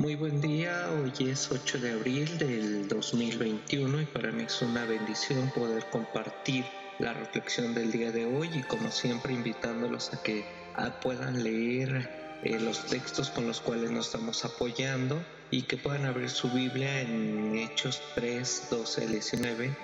Muy buen día, hoy es 8 de abril del 2021 y para mí es una bendición poder compartir la reflexión del día de hoy y como siempre invitándolos a que puedan leer eh, los textos con los cuales nos estamos apoyando y que puedan abrir su Biblia en Hechos 3, 12 al 19,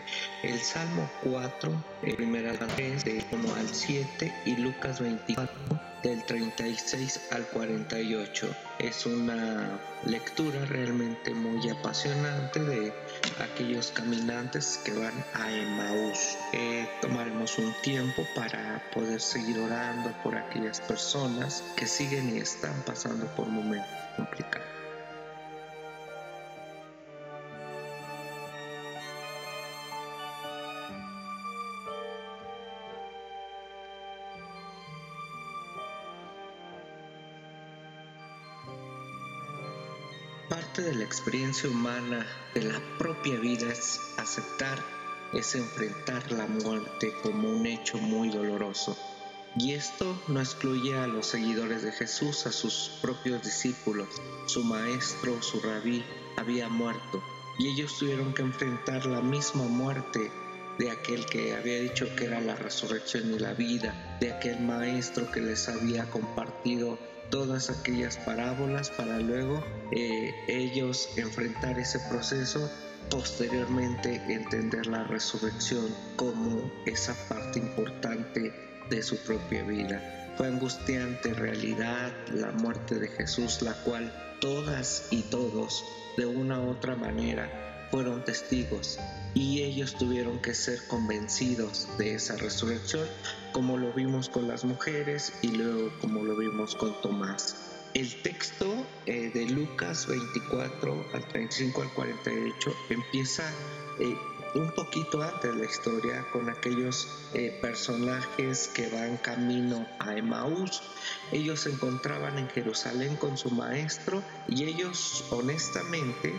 el Salmo 4, el primera 3 de 1 al 7 y Lucas 24 del 36 al 48. Es una lectura realmente muy apasionante de aquellos caminantes que van a Emmaús. Eh, tomaremos un tiempo para poder seguir orando por aquellas personas que siguen y están pasando por momentos complicados. Parte de la experiencia humana de la propia vida es aceptar, es enfrentar la muerte como un hecho muy doloroso. Y esto no excluye a los seguidores de Jesús, a sus propios discípulos. Su maestro, su rabí, había muerto y ellos tuvieron que enfrentar la misma muerte de aquel que había dicho que era la resurrección y la vida, de aquel maestro que les había compartido todas aquellas parábolas para luego eh, ellos enfrentar ese proceso, posteriormente entender la resurrección como esa parte importante de su propia vida. Fue angustiante realidad la muerte de Jesús, la cual todas y todos de una u otra manera fueron testigos y ellos tuvieron que ser convencidos de esa resurrección, como lo vimos con las mujeres y luego como lo vimos con Tomás. El texto eh, de Lucas 24 al 35 al 48 empieza eh, un poquito antes de la historia con aquellos eh, personajes que van camino a Emaús. Ellos se encontraban en Jerusalén con su maestro y ellos honestamente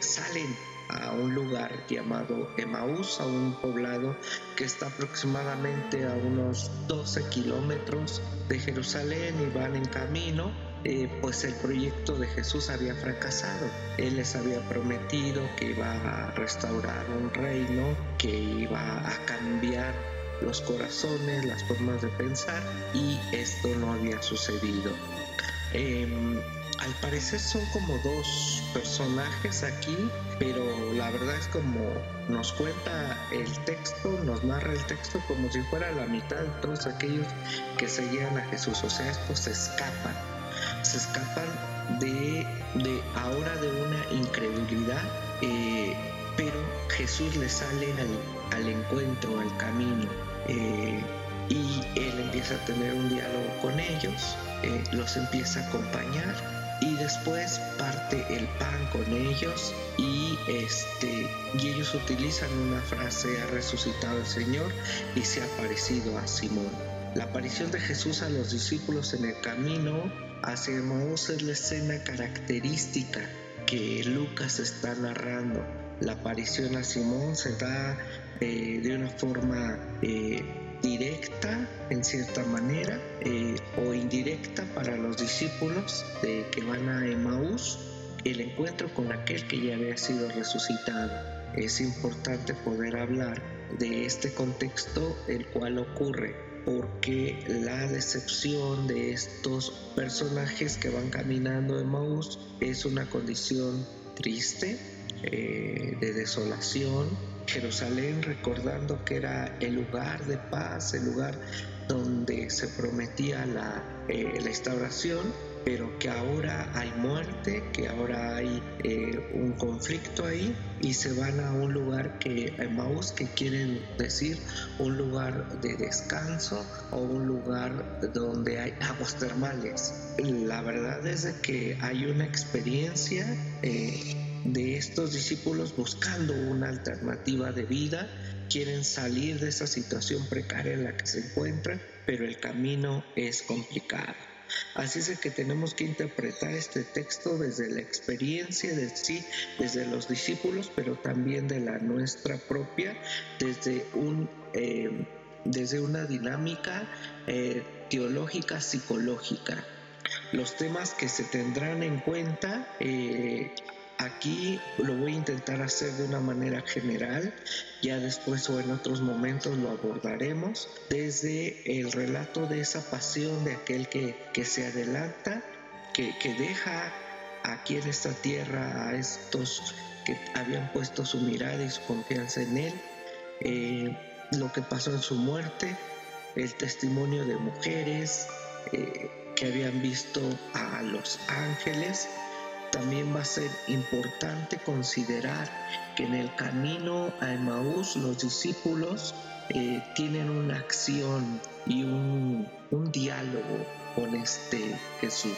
salen a un lugar llamado Emaús, a un poblado que está aproximadamente a unos 12 kilómetros de Jerusalén y van en camino. Eh, pues el proyecto de Jesús había fracasado. Él les había prometido que iba a restaurar un reino, que iba a cambiar los corazones, las formas de pensar y esto no había sucedido. Em, al parecer son como dos personajes aquí, pero la verdad es como nos cuenta el texto, nos narra el texto como si fuera la mitad de todos aquellos que seguían a Jesús. O sea, estos se escapan, se escapan de, de ahora de una incredulidad, eh, pero Jesús les sale al, al encuentro, al camino. Eh, y él empieza a tener un diálogo con ellos, eh, los empieza a acompañar después parte el pan con ellos y este y ellos utilizan una frase ha resucitado el Señor y se ha aparecido a Simón. La aparición de Jesús a los discípulos en el camino hacia Emmaús es la escena característica que Lucas está narrando. La aparición a Simón se da eh, de una forma eh, directa en cierta manera eh, o indirecta para los discípulos de que van a Emaús el encuentro con aquel que ya había sido resucitado. Es importante poder hablar de este contexto el cual ocurre porque la decepción de estos personajes que van caminando en Maús es una condición triste, eh, de desolación, Jerusalén recordando que era el lugar de paz, el lugar donde se prometía la, eh, la instauración, pero que ahora hay muerte, que ahora hay eh, un conflicto ahí y se van a un lugar que Emmaus, que quieren decir un lugar de descanso o un lugar donde hay aguas termales. La verdad es que hay una experiencia eh, de estos discípulos buscando una alternativa de vida, quieren salir de esa situación precaria en la que se encuentran, pero el camino es complicado. Así es que tenemos que interpretar este texto desde la experiencia de sí, desde los discípulos, pero también de la nuestra propia, desde, un, eh, desde una dinámica eh, teológica, psicológica. Los temas que se tendrán en cuenta, eh, aquí lo voy a intentar hacer de una manera general, ya después o en otros momentos lo abordaremos, desde el relato de esa pasión de aquel que, que se adelanta, que, que deja aquí en esta tierra a estos que habían puesto su mirada y su confianza en Él, eh, lo que pasó en su muerte, el testimonio de mujeres eh, que habían visto a los ángeles. También va a ser importante considerar que en el camino a Emaús los discípulos eh, tienen una acción y un, un diálogo con este Jesús.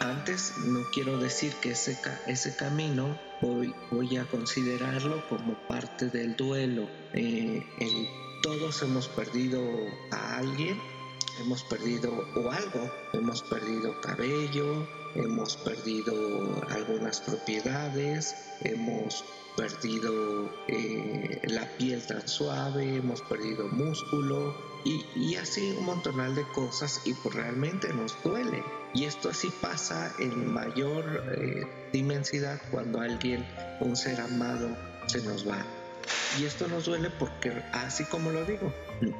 Antes no quiero decir que ese, ese camino voy, voy a considerarlo como parte del duelo. Eh, todos hemos perdido a alguien, hemos perdido o algo, hemos perdido cabello, hemos perdido algunas propiedades, hemos perdido eh, la piel tan suave, hemos perdido músculo y, y así un montonal de cosas y pues realmente nos duele. Y esto así pasa en mayor eh, dimensidad cuando alguien, un ser amado, se nos va. Y esto nos duele porque, así como lo digo,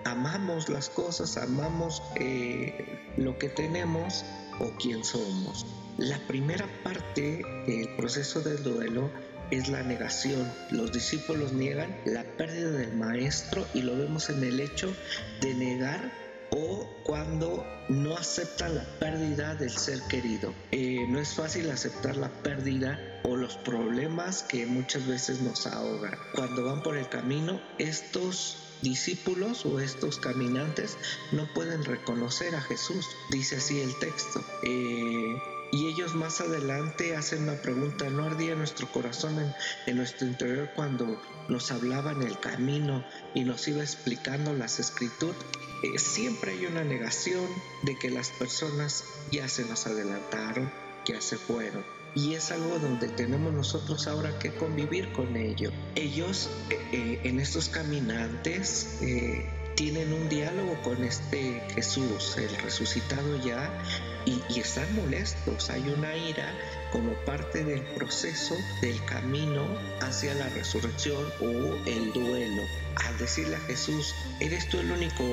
amamos las cosas, amamos eh, lo que tenemos o quién somos. La primera parte del proceso del duelo es la negación. Los discípulos niegan la pérdida del maestro y lo vemos en el hecho de negar o cuando no aceptan la pérdida del ser querido. Eh, no es fácil aceptar la pérdida o los problemas que muchas veces nos ahogan. Cuando van por el camino, estos discípulos o estos caminantes no pueden reconocer a Jesús. Dice así el texto. Eh, y ellos más adelante hacen una pregunta, ¿no ardía nuestro corazón en, nuestro interior cuando nos hablaba en el camino y nos iba explicando las escrituras? Eh, siempre hay una negación de que las personas ya se nos adelantaron, ya se fueron. Y es algo donde tenemos nosotros ahora que convivir con ello. Ellos eh, eh, en estos caminantes tienen un diálogo con este Jesús, el resucitado ya, y, están molestos. Hay una ira como parte del proceso del camino hacia la resurrección o el duelo. Al decirle a Jesús, ¿eres tú el único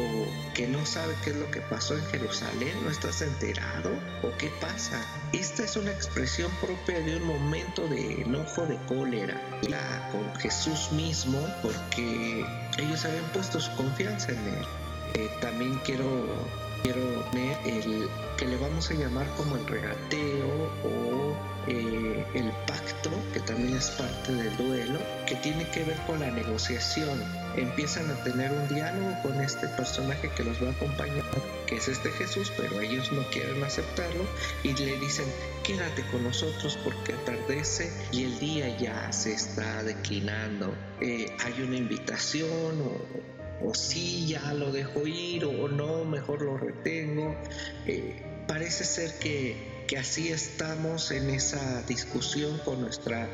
que no sabe qué es lo que pasó en Jerusalén? ¿No estás enterado? ¿O qué pasa? Esta es una expresión propia de un momento de enojo, de cólera, la, con Jesús mismo, porque ellos habían puesto su confianza en Él. Eh, también quiero quiero ver el que le vamos a llamar como el regateo o eh, el pacto, que también es parte del duelo, que tiene que ver con la negociación. Empiezan a tener un diálogo con este personaje que los va a acompañar, que es este Jesús, pero ellos no quieren aceptarlo y le dicen, quédate con nosotros porque atardece y el día ya se está declinando. Eh, hay una invitación o o sí, ya lo dejo ir, o no, mejor lo retengo. Eh, parece ser que, que, así estamos en esa discusión con nuestra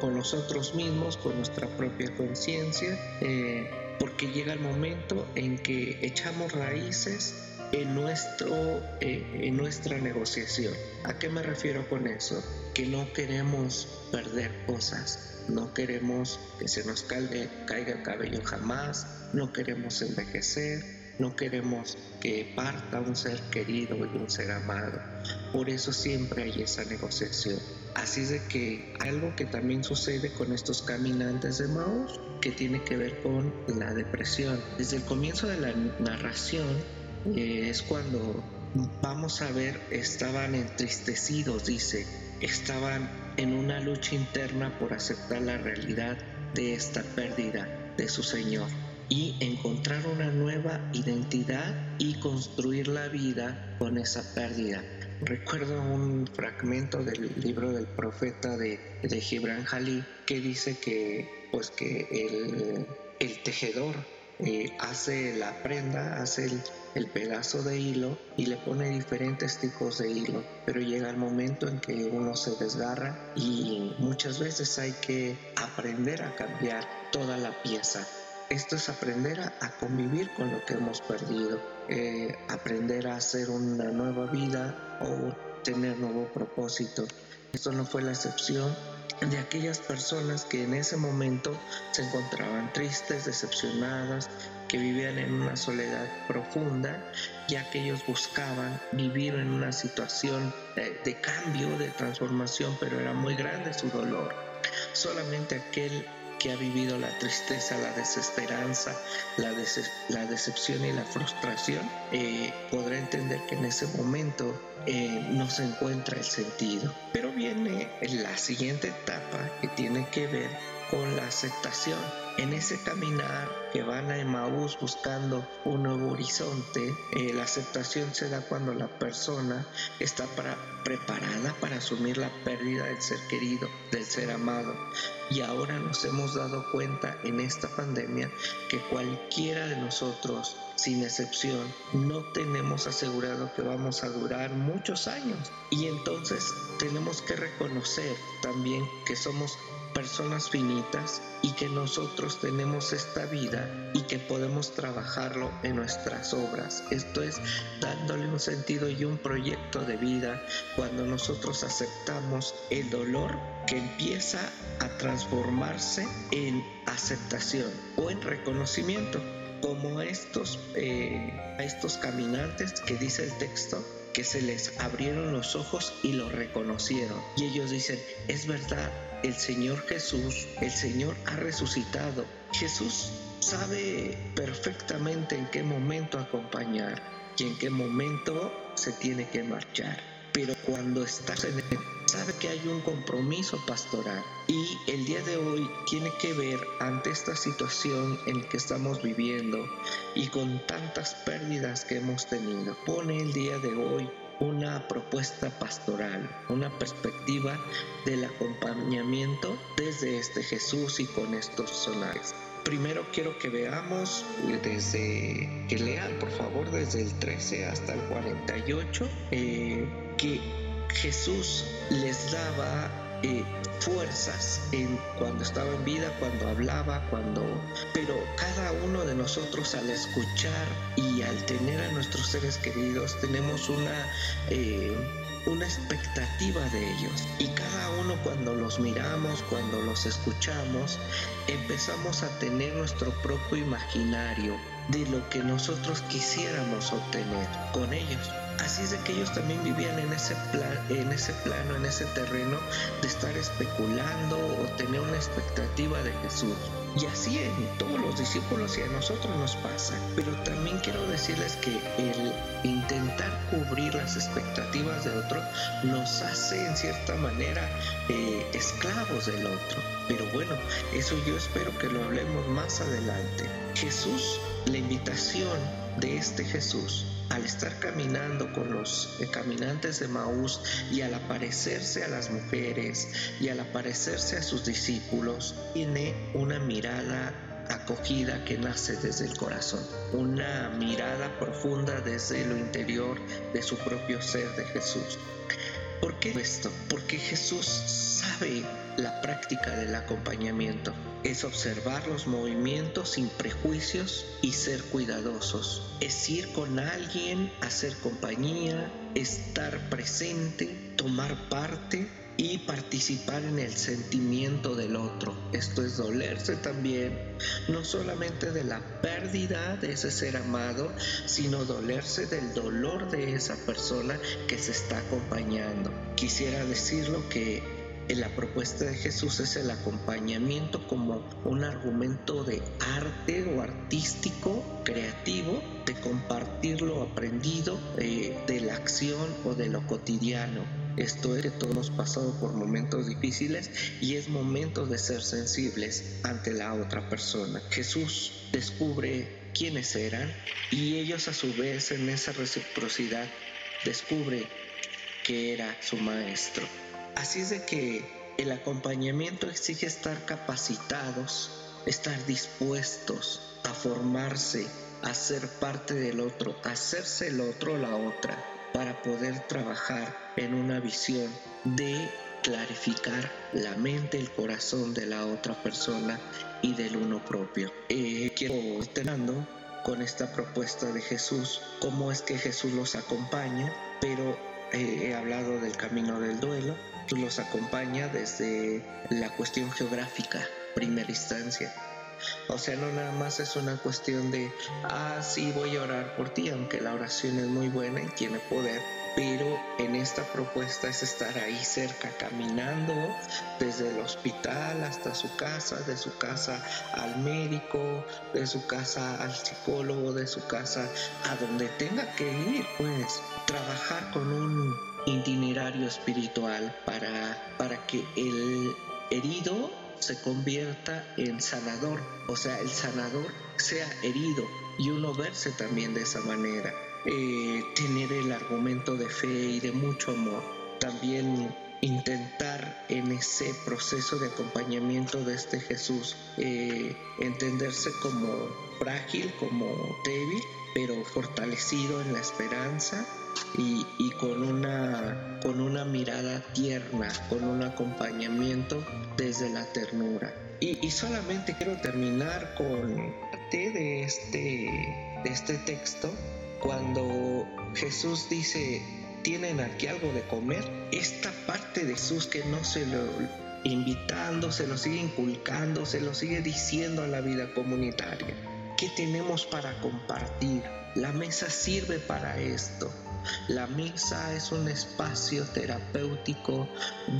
con, nosotros mismos, con nuestra propia conciencia, eh, porque llega el momento en que echamos raíces en, nuestro, eh, en nuestra negociación. ¿A qué me refiero con eso? Que no queremos perder cosas, no queremos que se nos caiga, caiga el cabello jamás, no queremos envejecer, no queremos que parta un ser querido y un ser amado. Por eso siempre hay esa negociación. Así es de que algo que también sucede con estos caminantes de Maús, que tiene que ver con la depresión. Desde el comienzo de la narración eh, es cuando vamos a ver, estaban entristecidos, dice, estaban en una lucha interna por aceptar la realidad de esta pérdida de su Señor y encontrar una nueva identidad y construir la vida con esa pérdida. Recuerdo un fragmento del libro del profeta de, de Gibran Jalí que dice que, pues que el, el tejedor eh, hace la prenda, hace el, el, pedazo de hilo y le pone diferentes tipos de hilo, pero llega el momento en que uno se desgarra y muchas veces hay que aprender a cambiar toda la pieza. Esto es aprender a, convivir con lo que hemos perdido, eh, aprender a hacer una nueva vida o tener nuevo propósito. Esto no fue la excepción de aquellas personas que en ese momento se encontraban tristes, decepcionadas, que vivían en una soledad profunda, ya que ellos buscaban vivir en una situación de, de cambio, de transformación, pero era muy grande su dolor. Solamente aquel que ha vivido la tristeza, la desesperanza, la, la decepción y la frustración, eh, podrá entender que en ese momento eh, no se encuentra el sentido. Pero viene la siguiente etapa que tiene que ver con la aceptación. En ese caminar que van a Emaús buscando un nuevo horizonte, eh, la aceptación se da cuando la persona está para, preparada para asumir la pérdida del ser querido, del ser amado. Y ahora nos hemos dado cuenta en esta pandemia que cualquiera de nosotros, sin excepción, no tenemos asegurado que vamos a durar muchos años. Y entonces tenemos que reconocer también que somos personas finitas y que nosotros tenemos esta vida y que podemos trabajarlo en nuestras obras. Esto es dándole un sentido y un proyecto de vida cuando nosotros aceptamos el dolor que empieza a transformarse en aceptación o en reconocimiento como estos, eh, estos caminantes que dice el texto que se les abrieron los ojos y lo reconocieron. Y ellos dicen, es verdad, el Señor Jesús, el Señor ha resucitado. Jesús sabe perfectamente en qué momento acompañar y en qué momento se tiene que marchar. Pero cuando estás en él, sabe que hay un compromiso pastoral y el día de hoy tiene que ver ante esta situación en que estamos viviendo y con tantas pérdidas que hemos tenido. Pone el día de hoy una propuesta pastoral, una perspectiva del acompañamiento desde este Jesús y con estos sonares. Primero quiero que veamos desde, que lean por favor desde el 13 hasta el 48, eh, que Jesús les daba eh, fuerzas en cuando estaba en vida, cuando hablaba, cuando... Pero cada uno de nosotros al escuchar y al tener a nuestros seres queridos tenemos una... Eh, una expectativa de ellos y cada uno cuando los miramos, cuando los escuchamos, empezamos a tener nuestro propio imaginario de lo que nosotros quisiéramos obtener con ellos. Así es de que ellos también vivían en ese, en ese plano, en ese terreno de estar especulando o tener una expectativa de Jesús. Y así en todos los discípulos y a nosotros nos pasa. Pero también quiero decirles que el intentar cubrir las expectativas de otro nos hace en cierta manera eh, esclavos del otro. Pero bueno, eso yo espero que lo hablemos más adelante. Jesús, la invitación de este Jesús al estar caminando con los caminantes de Maús y al aparecerse a las mujeres y al aparecerse a sus discípulos, tiene una mirada acogida que nace desde el corazón, una mirada profunda desde lo interior de su propio ser de Jesús. ¿Por qué esto? Porque Jesús sabe la práctica del acompañamiento es observar los movimientos sin prejuicios y ser cuidadosos. Es ir con alguien, hacer compañía, estar presente, tomar parte y participar en el sentimiento del otro. Esto es dolerse también, no solamente de la pérdida de ese ser amado, sino dolerse del dolor de esa persona que se está acompañando. Quisiera decirlo que la propuesta de Jesús es el acompañamiento como un argumento de arte o artístico, creativo, de compartir lo aprendido eh, de la acción o de lo cotidiano. Esto es que todos hemos pasado por momentos difíciles y es momento de ser sensibles ante la otra persona. Jesús descubre quiénes eran y ellos a su vez en esa reciprocidad descubre que era su maestro. Así es de que el acompañamiento exige estar capacitados, estar dispuestos a formarse, a ser parte del otro, a hacerse el otro la otra, para poder trabajar en una visión de clarificar la mente, el corazón de la otra persona y del uno propio. Eh, quiero terminando con esta propuesta de Jesús, cómo es que Jesús los acompaña, pero eh, he hablado del camino del duelo, los acompaña desde la cuestión geográfica, primera instancia. O sea, no nada más es una cuestión de, ah, sí, voy a orar por ti, aunque la oración es muy buena y tiene poder, pero en esta propuesta es estar ahí cerca, caminando desde el hospital hasta su casa, de su casa al médico, de su casa al psicólogo, de su casa a donde tenga que ir, pues trabajar con un itinerario espiritual para, para que el herido se convierta en sanador, o sea, el sanador sea herido y uno verse también de esa manera. Eh, tener el argumento de fe y de mucho amor. También intentar en ese proceso de acompañamiento de este Jesús eh, entenderse como frágil, como débil, pero fortalecido en la esperanza y, con, una, con una mirada tierna, con un acompañamiento desde la ternura. Y, y solamente quiero terminar con parte de este, de este texto cuando Jesús dice, ¿tienen aquí algo de comer? Esta parte de Jesús que no se lo invitando, se lo sigue inculcando, se lo sigue diciendo a la vida comunitaria. ¿Qué tenemos para compartir? La mesa sirve para esto. La mesa es un espacio terapéutico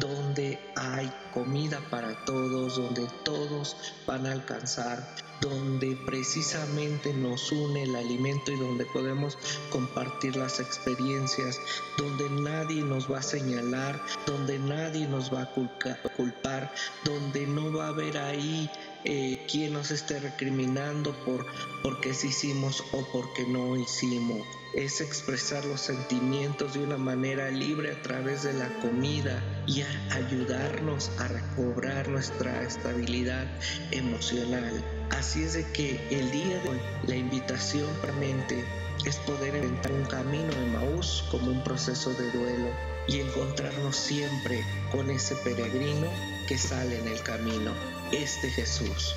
donde hay comida para todos, donde todos van a alcanzar, donde precisamente nos une el alimento y donde podemos compartir las experiencias, donde nadie nos va a señalar, donde nadie nos va a culpar, donde no va a haber ahí eh, quien nos esté recriminando por porque sí hicimos o porque no hicimos es expresar los sentimientos de una manera libre a través de la comida y ayudarnos a recobrar nuestra estabilidad emocional. Así es de que el día de hoy la invitación mente es poder inventar un camino de Maús como un proceso de duelo y encontrarnos siempre con ese peregrino que sale en el camino, este Jesús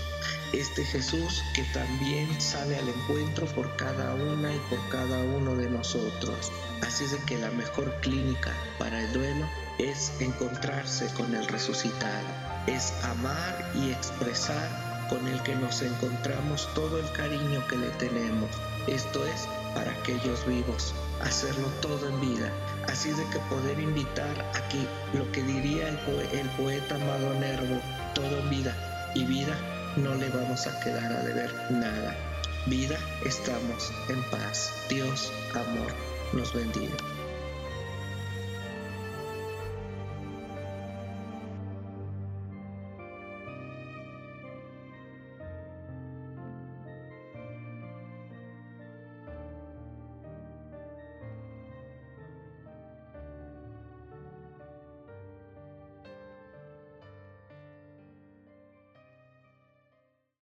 este Jesús que también sale al encuentro por cada una y por cada uno de nosotros. Así es de que la mejor clínica para el duelo es encontrarse con el resucitado, es amar y expresar con el que nos encontramos todo el cariño que le tenemos. Esto es para aquellos vivos, hacerlo todo en vida. Así de que poder invitar a que lo que diría el, el poeta Amado Nervo, todo en vida y vida no le vamos a quedar a deber nada. Vida, estamos en paz. Dios, amor, nos bendiga.